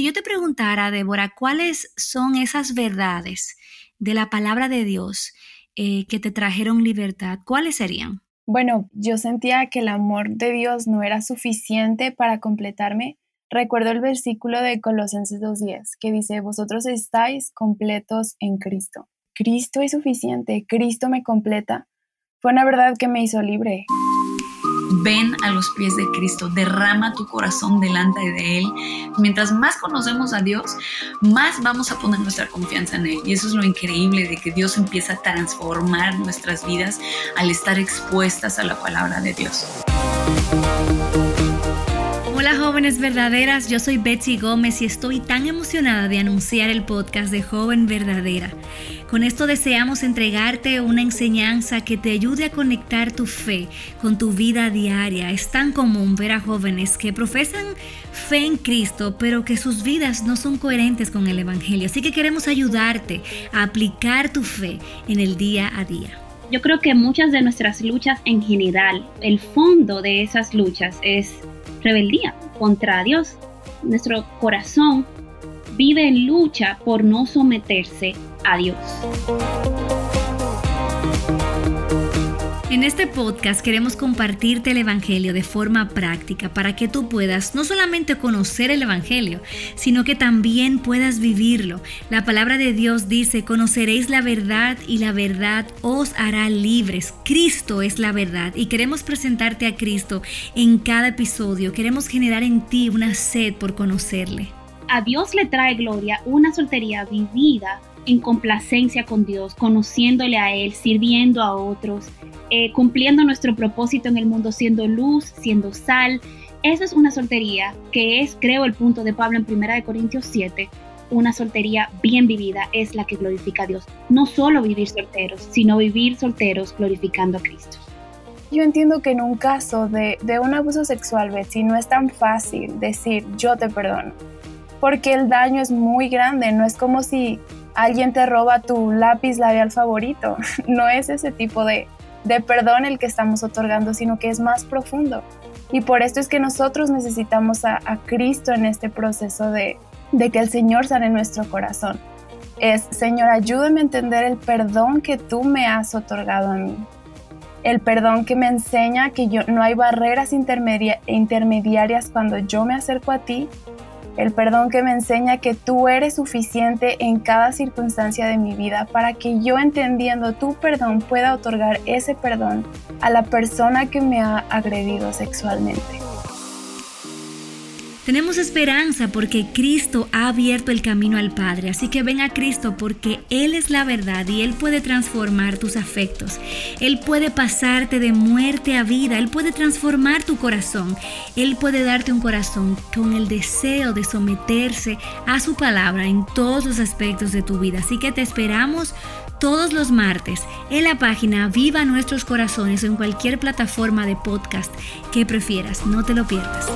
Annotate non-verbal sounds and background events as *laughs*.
Si yo te preguntara, Débora, ¿cuáles son esas verdades de la palabra de Dios eh, que te trajeron libertad? ¿Cuáles serían? Bueno, yo sentía que el amor de Dios no era suficiente para completarme. Recuerdo el versículo de Colosenses 2.10 que dice, vosotros estáis completos en Cristo. Cristo es suficiente, Cristo me completa. Fue una verdad que me hizo libre ven a los pies de Cristo, derrama tu corazón delante de Él. Mientras más conocemos a Dios, más vamos a poner nuestra confianza en Él. Y eso es lo increíble de que Dios empieza a transformar nuestras vidas al estar expuestas a la palabra de Dios. Hola jóvenes verdaderas, yo soy Betsy Gómez y estoy tan emocionada de anunciar el podcast de Joven Verdadera. Con esto deseamos entregarte una enseñanza que te ayude a conectar tu fe con tu vida diaria. Es tan común ver a jóvenes que profesan fe en Cristo, pero que sus vidas no son coherentes con el Evangelio. Así que queremos ayudarte a aplicar tu fe en el día a día. Yo creo que muchas de nuestras luchas en general, el fondo de esas luchas es rebeldía contra Dios. Nuestro corazón vive en lucha por no someterse a Dios. En este podcast queremos compartirte el Evangelio de forma práctica para que tú puedas no solamente conocer el Evangelio, sino que también puedas vivirlo. La palabra de Dios dice, conoceréis la verdad y la verdad os hará libres. Cristo es la verdad y queremos presentarte a Cristo en cada episodio. Queremos generar en ti una sed por conocerle. A Dios le trae gloria una soltería vivida en complacencia con Dios, conociéndole a Él, sirviendo a otros, eh, cumpliendo nuestro propósito en el mundo, siendo luz, siendo sal. Esa es una soltería que es, creo, el punto de Pablo en 1 Corintios 7. Una soltería bien vivida es la que glorifica a Dios. No solo vivir solteros, sino vivir solteros glorificando a Cristo. Yo entiendo que en un caso de, de un abuso sexual, Betsy, no es tan fácil decir yo te perdono, porque el daño es muy grande, no es como si alguien te roba tu lápiz labial favorito. *laughs* No es ese tipo de, perdón el que estamos otorgando, sino que es más profundo. Y por esto es que nosotros necesitamos a, Cristo en este proceso de, de, que el Señor sane nuestro corazón. Es, Señor, ayúdame a entender el perdón que tú me has otorgado a mí. El perdón que me enseña que yo, no hay barreras intermediarias cuando yo me acerco a ti el perdón que me enseña que tú eres suficiente en cada circunstancia de mi vida para que yo entendiendo tu perdón pueda otorgar ese perdón a la persona que me ha agredido sexualmente. Tenemos esperanza porque Cristo ha abierto el camino al Padre, así que ven a Cristo porque Él es la verdad y Él puede transformar tus afectos. Él puede pasarte de muerte a vida, Él puede transformar tu corazón, Él puede darte un corazón con el deseo de someterse a su palabra en todos los aspectos de tu vida. Así que te esperamos todos los martes en la página Viva Nuestros Corazones o en cualquier plataforma de podcast que prefieras. No te lo pierdas.